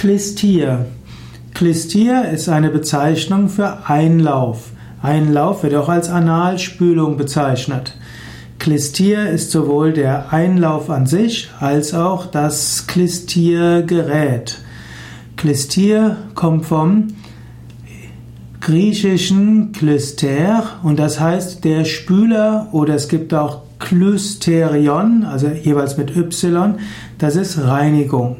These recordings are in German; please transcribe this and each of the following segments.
Klistir. Klistir ist eine Bezeichnung für Einlauf. Einlauf wird auch als Analspülung bezeichnet. Klistir ist sowohl der Einlauf an sich als auch das Klistiergerät. Klistir kommt vom griechischen Klyster und das heißt der Spüler oder es gibt auch Klysterion, also jeweils mit Y, das ist Reinigung.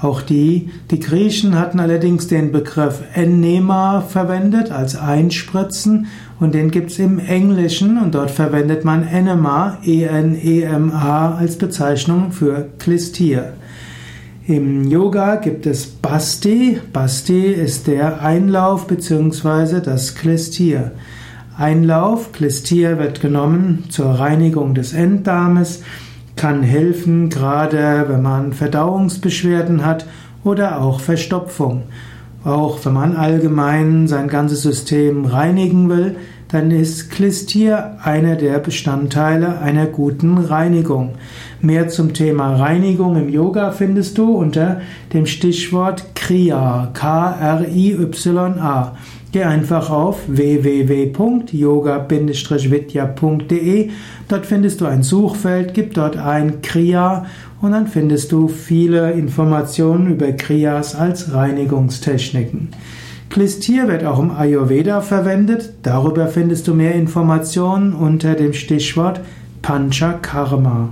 Auch die, die Griechen hatten allerdings den Begriff Enema verwendet als Einspritzen und den gibt's im Englischen und dort verwendet man Enema, E-N-E-M-A als Bezeichnung für Klistir. Im Yoga gibt es Basti. Basti ist der Einlauf bzw. das Klistir. Einlauf, Klistir wird genommen zur Reinigung des Enddarmes kann helfen, gerade wenn man Verdauungsbeschwerden hat oder auch Verstopfung. Auch wenn man allgemein sein ganzes System reinigen will, dann ist Klistir einer der Bestandteile einer guten Reinigung. Mehr zum Thema Reinigung im Yoga findest du unter dem Stichwort Kriya, K-R-I-Y-A. Geh einfach auf www.yoga-vidya.de. Dort findest du ein Suchfeld, gib dort ein Kriya und dann findest du viele Informationen über Kriyas als Reinigungstechniken. Klistir wird auch im Ayurveda verwendet. Darüber findest du mehr Informationen unter dem Stichwort Panchakarma.